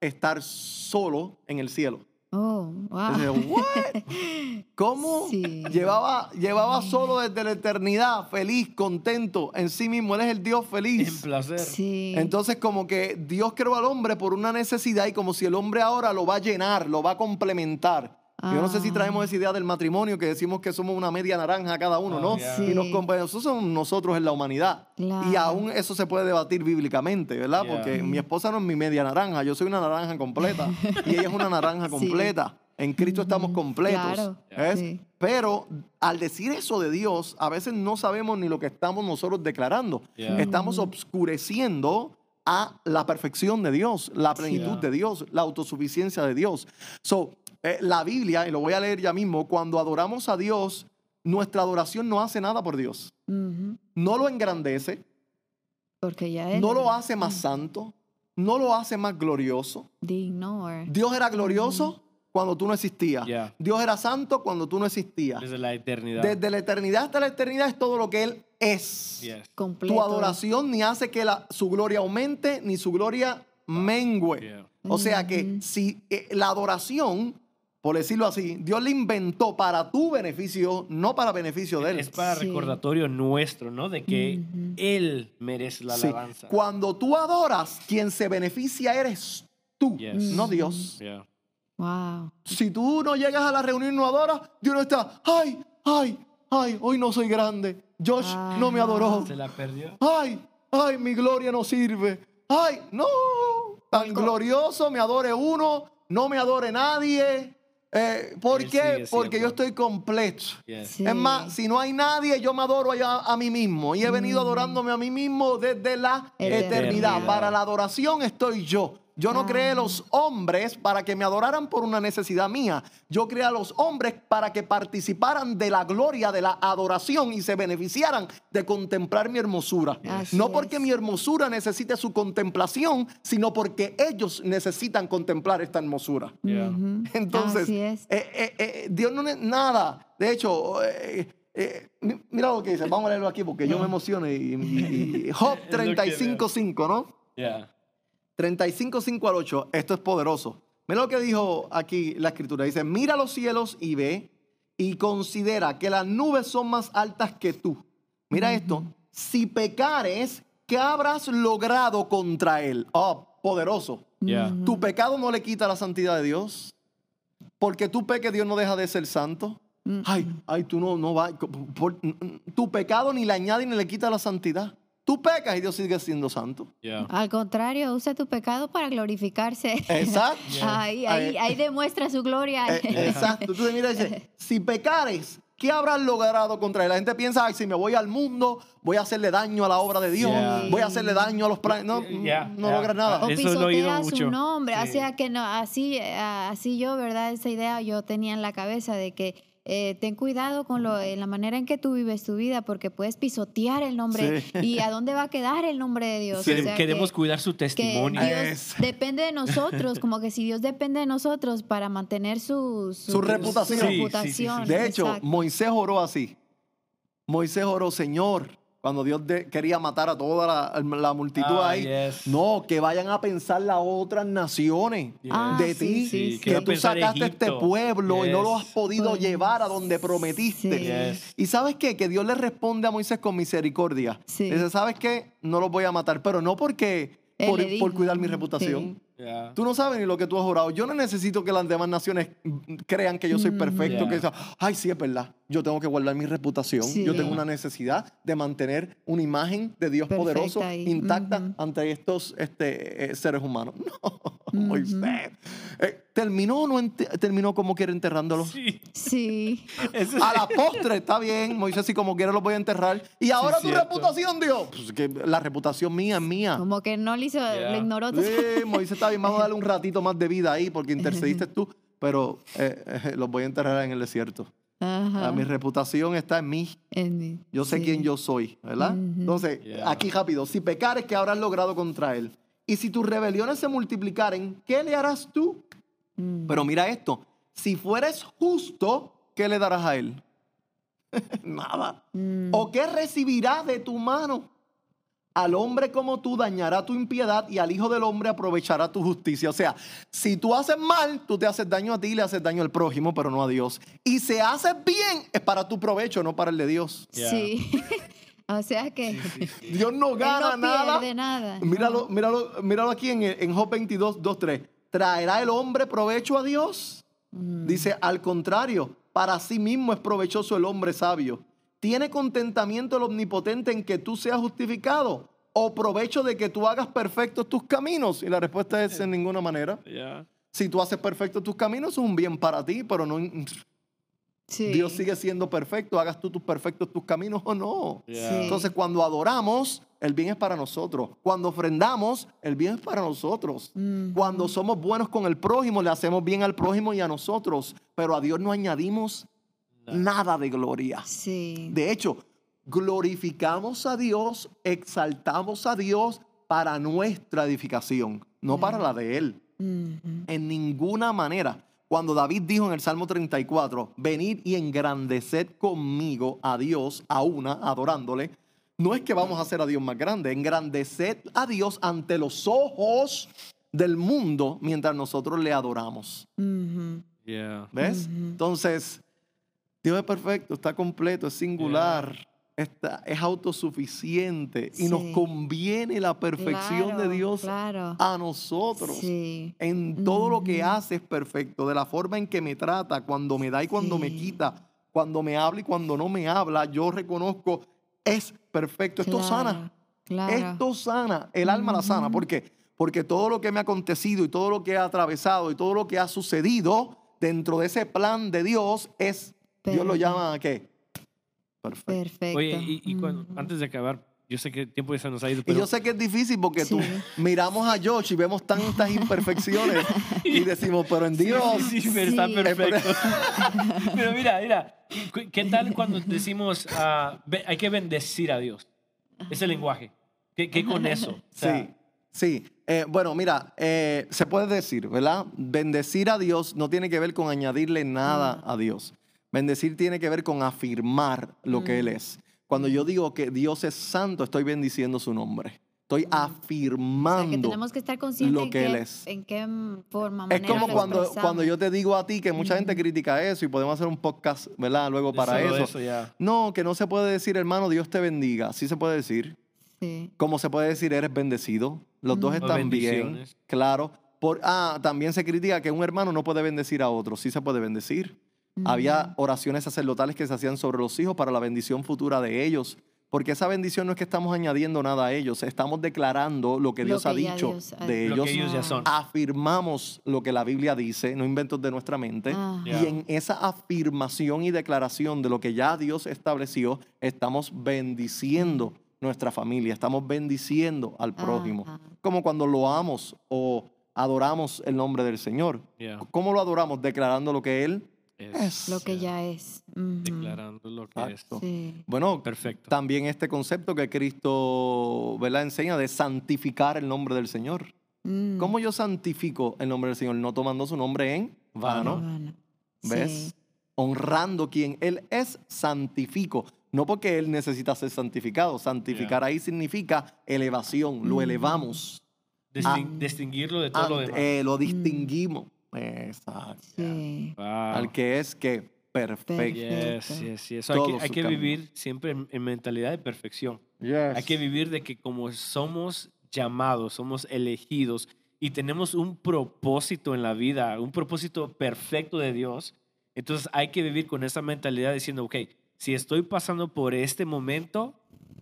estar solo en el cielo. Oh, wow. Dice, "What? ¿Cómo? Sí. Llevaba, llevaba solo desde la eternidad, feliz, contento, en sí mismo. Él es el Dios En feliz. placer. Sí. Entonces, como que Dios creó al hombre por una necesidad y como si el hombre ahora lo va a llenar, lo va a complementar. Yo no sé si Ah. traemos esa idea del matrimonio que decimos que somos una media naranja cada uno, ¿no? Oh, yeah. Sí. Y nos compa- esos son nosotros en la humanidad. Y Claro. aún eso se puede debatir bíblicamente, ¿verdad? Yeah. Porque mi esposa no es mi media naranja, yo soy una naranja completa y ella es una naranja Sí. completa. En Cristo estamos completos. Claro. Sí. Pero al decir eso de Dios, a veces no sabemos ni lo que estamos nosotros declarando. Yeah. Estamos obscureciendo a la perfección de Dios, la plenitud Yeah. de Dios, la autosuficiencia de Dios. So, eh, la Biblia, y lo voy a leer ya mismo, cuando adoramos a Dios, nuestra adoración no hace nada por Dios. No lo engrandece, Porque ya él no lo hace más santo, no lo hace más glorioso. digno. or- Dios era glorioso cuando tú no existías. Yeah. Dios era santo cuando tú no existías. Desde la eternidad. Desde la eternidad hasta la eternidad es todo lo que Él es. Yes. completo. Tu adoración ni hace que la- su gloria aumente ni su gloria mengue. Yeah. O sea que Ujú. si eh, la adoración por decirlo así, Dios le inventó para tu beneficio, no para beneficio de él. Es para Sí. recordatorio nuestro, ¿no? De que. Él merece la Sí. alabanza. Cuando tú adoras, quien se beneficia eres tú, Yes. no Dios. Yeah. Wow. Si tú no llegas a la reunión y no adoras, Dios no está, ay, ay, ay, hoy no soy grande. Josh no me adoró. ¿Se la perdió? Ay, ay, mi gloria no sirve. Ay, no, tan glorioso, me adore uno, no me adore nadie. Eh, ¿Por qué? Porque yo estoy completo. Yes. Sí. Es más, si no hay nadie, yo me adoro allá a mí mismo. Y he venido adorándome a mí mismo desde la eternidad. Eternidad. Para la adoración estoy yo. Yo no creé los hombres para que me adoraran por una necesidad mía. Yo creé a los hombres para que participaran de la gloria de la adoración y se beneficiaran de contemplar mi hermosura. Así no porque es. mi hermosura necesite su contemplación, sino porque ellos necesitan contemplar esta hermosura. Yeah. Entonces, Así es. eh, eh, eh, Dios no es nada. De hecho, eh, eh, mi- mira lo que dice. Vamos a leerlo aquí porque yo me emociono. Y, y- y- Job Es lo que 35.5, ¿no? Yeah. 35.5 al 8. Esto es poderoso. Mira lo que dijo aquí la escritura. Dice, mira los cielos y ve y considera que las nubes son más altas que tú. Mira esto. Si pecares, ¿qué habrás logrado contra él? Oh, poderoso. Yeah. Tu pecado no le quita la santidad de Dios. Porque tú peques, Dios no deja de ser santo. Mm. Ay, ay, tú no, no vas. por- tu pecado ni le añade ni le quita la santidad. Tú pecas y Dios sigue siendo santo. Yeah. Al contrario, usa tu pecado para glorificarse. Exacto. Ahí, ahí, Eh, ahí demuestra su gloria. eh, exacto. Tú te miras y dices, si pecares, ¿qué habrás logrado contra él? La gente piensa, ay, si me voy al mundo, voy a hacerle daño a la obra de Dios, Yeah. voy a hacerle daño a los planes. No, Yeah, no yeah. logras nada. o pisotea mucho. su nombre. Sí. O sea que no, así, eh, así yo, ¿verdad? Esa idea yo tenía en la cabeza de que eh, ten cuidado con lo, en la manera en que tú vives tu vida, porque puedes pisotear el nombre. Sí. ¿Y a dónde va a quedar el nombre de Dios? Quere- O sea, Queremos que- cuidar su que testimonio. Dios depende de nosotros, como que si Dios depende de nosotros para mantener su, Su reputación. su Sí, sí, sí, sí. reputación, De hecho, exacto. Moisés oró así. Moisés oró, Señor, cuando Dios de- quería matar a toda la, la multitud Ah, ahí. yes. No, que vayan a pensar las otras naciones Ah, de ti. sí, ¿qué va que tú sacaste este pueblo y no lo has podido Pues, llevar a donde prometiste. sí. Yes. Y sabes qué? Que Dios le responde a Moisés con misericordia. Sí. Dice, ¿sabes qué? No los voy a matar, pero no porque por, cuidar mi sí. reputación. Yeah. Tú no sabes ni lo que tú has orado. Yo no necesito que las demás naciones crean que yo soy perfecto, Yeah. que sea, ay, sí, es verdad. Yo tengo que guardar mi reputación. Sí. Yo tengo una necesidad de mantener una imagen de Dios Perfecta poderoso ahí. intacta Ujú. ante estos este, eh, seres humanos. No. Moisés. Eh, ¿Terminó o no terminó como quiere enterrándolo? Sí. Sí. A la postre, está bien, Moisés, si como quiere los voy a enterrar. Y ahora tu cierto. reputación, Dios. Pues que la reputación mía es mía. Como que no le hizo, Yeah. le ignoró. Sí, Moisés está bien, vamos a darle un ratito más de vida ahí porque intercediste tú, pero eh, eh, los voy a enterrar en el desierto. Ajá. Ah, mi reputación está en mí. En mí. Yo sé Sí. quién yo soy, ¿verdad? Entonces, Yeah. aquí rápido, si pecares, ¿qué habrás logrado contra él? Y si tus rebeliones se multiplicaren, ¿qué le harás tú? Mm. Pero mira esto, si fueres justo, ¿qué le darás a él? Nada. Mm. ¿O qué recibirá de tu mano? Al hombre como tú dañará tu impiedad y al hijo del hombre aprovechará tu justicia. O sea, si tú haces mal, tú te haces daño a ti y le haces daño al prójimo, pero no a Dios. Y si haces bien, es para tu provecho, no para el de Dios. Yeah. Sí. o sea que Dios no él gana no nada. nada. Míralo, No. míralo, míralo aquí en, en Job 22, 2, 3. ¿Traerá el hombre provecho a Dios? Mm. Dice, al contrario, para sí mismo es provechoso el hombre sabio. ¿Tiene contentamiento el omnipotente en que tú seas justificado? ¿O provecho de que tú hagas perfectos tus caminos? Y la respuesta es en ninguna manera. Yeah. Si tú haces perfectos tus caminos, es un bien para ti, pero no, Sí. Dios sigue siendo perfecto. Hagas tú tus perfectos tus caminos o no. Yeah. Sí. Entonces, cuando adoramos, el bien es para nosotros. Cuando ofrendamos, el bien es para nosotros. Mm. Cuando somos buenos con el prójimo, le hacemos bien al prójimo y a nosotros. Pero a Dios no añadimos nada de gloria. Sí. De hecho, glorificamos a Dios, exaltamos a Dios para nuestra edificación, no para la de Él. En ninguna manera. Cuando David dijo en el Salmo 34, venid y engrandeced conmigo a Dios a una, adorándole, no es que vamos a hacer a Dios más grande, engrandeced a Dios ante los ojos del mundo mientras nosotros le adoramos. Yeah. ¿Ves? Entonces, Dios es perfecto, está completo, es singular, está, es autosuficiente y nos conviene la perfección Claro, de Dios Claro. a nosotros. Sí. En todo lo que hace es perfecto, de la forma en que me trata, cuando me da y cuando me quita, cuando me habla y cuando no me habla, yo reconozco, es perfecto, esto sana. Claro. Esto sana, el alma la sana. ¿Por qué? Porque todo lo que me ha acontecido y todo lo que ha atravesado y todo lo que ha sucedido dentro de ese plan de Dios es, Dios lo llama ¿qué? Perfecto. Perfecto. Oye, y, y cuando- antes de acabar, yo sé que el tiempo ya se nos ha ido, Y yo sé que es difícil porque tú Sí. miramos a Josh y vemos tantas imperfecciones y decimos, pero en Dios, Sí, sí, pero está Sí. perfecto. pero mira, mira, ¿qué- ¿qué tal cuando decimos ah, hay que bendecir a Dios? Ese lenguaje. ¿Qué, qué con eso? O sea, sí, sí. Eh, bueno, mira, eh, se puede decir, ¿verdad? Bendecir a Dios no tiene que ver con añadirle nada a Dios. Bendecir tiene que ver con afirmar lo que Él es. Cuando yo digo que Dios es santo, estoy bendiciendo su nombre. Estoy O sea, que afirmando. tenemos que estar conscientes lo en que qué, Él es. en qué forma, Es manera como lo cuando, cuando yo te digo a ti que mucha gente critica eso y podemos hacer un podcast, ¿verdad? Luego para solo eso. ya. No, que no se puede decir, hermano, Dios te bendiga. Sí se puede decir. Sí. Como se puede decir, eres bendecido. Los dos Mm. O están bien, claro. Por, ah, también se critica que un hermano no puede bendecir a otro. Sí se puede bendecir. Había oraciones sacerdotales que se hacían sobre los hijos para la bendición futura de ellos. Porque esa bendición no es que estamos añadiendo nada a ellos, estamos declarando lo que Lo Dios ha que dicho Dios de Lo ellos. que ellos ya son. Afirmamos lo que la Biblia dice, no inventos de nuestra mente. Y en esa afirmación y declaración de lo que ya Dios estableció, estamos bendiciendo nuestra familia, estamos bendiciendo al prójimo. Como cuando loamos o adoramos el nombre del Señor. Yeah. ¿Cómo lo adoramos? Declarando lo que Él es. Lo que ya es. Declarando lo que Exacto. Sí. Bueno, es. Perfecto. también este concepto que Cristo ¿verdad? enseña de santificar el nombre del Señor. Mm. ¿Cómo yo santifico el nombre del Señor? No tomando su nombre en vano. Bueno, ¿Ves? sí. Honrando quien Él es, santifico. No porque Él necesita ser santificado. Santificar ahí significa elevación. Lo Mm. elevamos. Ah. Distinguirlo de todo lo demás. eh, lo distinguimos. Exacto. Sí. Wow. Al que es que perfecto. Perfecto. Yes, yes, yes. So, hay que, hay vivir siempre en, en mentalidad de perfección. Yes. Hay que vivir de que como somos llamados, somos elegidos y tenemos un propósito en la vida, un propósito perfecto de Dios, entonces hay que vivir con esa mentalidad diciendo, ok, si estoy pasando por este momento,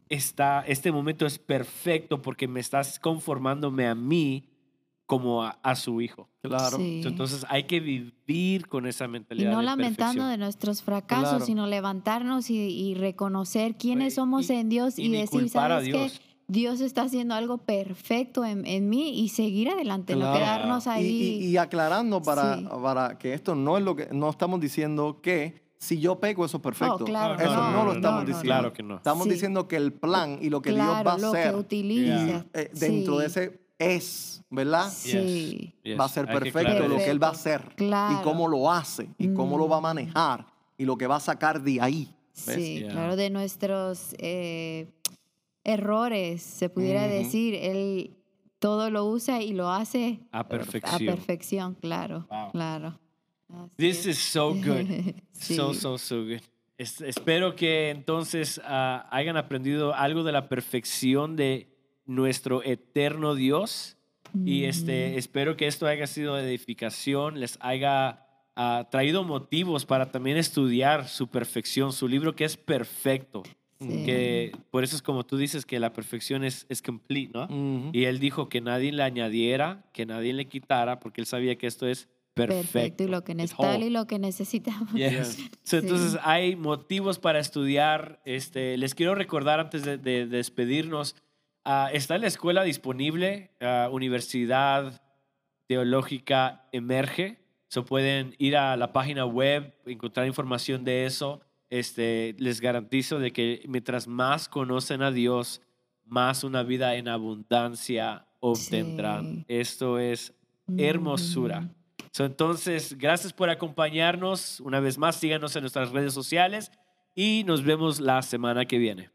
está, este momento es perfecto porque me estás conformándome a mí como a, a su hijo. Claro. Sí. Entonces hay que vivir con esa Y mentalidad. no de lamentando de nuestros fracasos, Claro. sino levantarnos y, y reconocer quiénes somos y- en Dios y, y decir, ¿sabes qué? Dios. Está haciendo algo perfecto en, en mí y seguir adelante, no quedarnos Y, ahí. y- y aclarando para, Sí. para que esto no es lo que no estamos diciendo que si yo peco eso es perfecto. Oh, claro, eso no, no, lo no, estamos no, diciendo. Claro que no. Estamos Sí. diciendo que el plan y lo que Dios va a lo hacer que utiliza. eh, dentro Sí. de ese es, ¿verdad? Sí. Va a ser perfecto lo que Él va a hacer Claro. y cómo lo hace y cómo lo va a Mm. manejar y lo que va a sacar de ahí. ¿ves? Sí, Yeah. claro, de nuestros eh, errores, se pudiera decir. Él todo lo usa y lo hace A a perfección. perfección, claro. Wow. Claro. Así This es. is so good. So, Sí. so, so good. Es- espero que entonces ah, hayan aprendido algo de la perfección de nuestro eterno Dios. Y este, Mm. espero que esto haya sido de edificación, les haya ah, traído motivos para también estudiar su perfección, su libro que es perfecto. Sí. Que por eso es como tú dices que la perfección es, es complete. Y él dijo que nadie le añadiera, que nadie le quitara, porque él sabía que esto es perfecto. Perfecto. Y lo que y lo que necesitamos. Yes. So, Entonces hay motivos para estudiar. Este, les quiero recordar antes de, de- de despedirnos, ah, está en la escuela disponible, ah, Universidad Teológica Emerge. So pueden ir a la página web, encontrar información de eso. Este, les garantizo de que mientras más conocen a Dios, más una vida en abundancia obtendrán. Sí. Esto es hermosura. Mm. So, entonces, gracias por acompañarnos. Una vez más, síganos en nuestras redes sociales y nos vemos la semana que viene.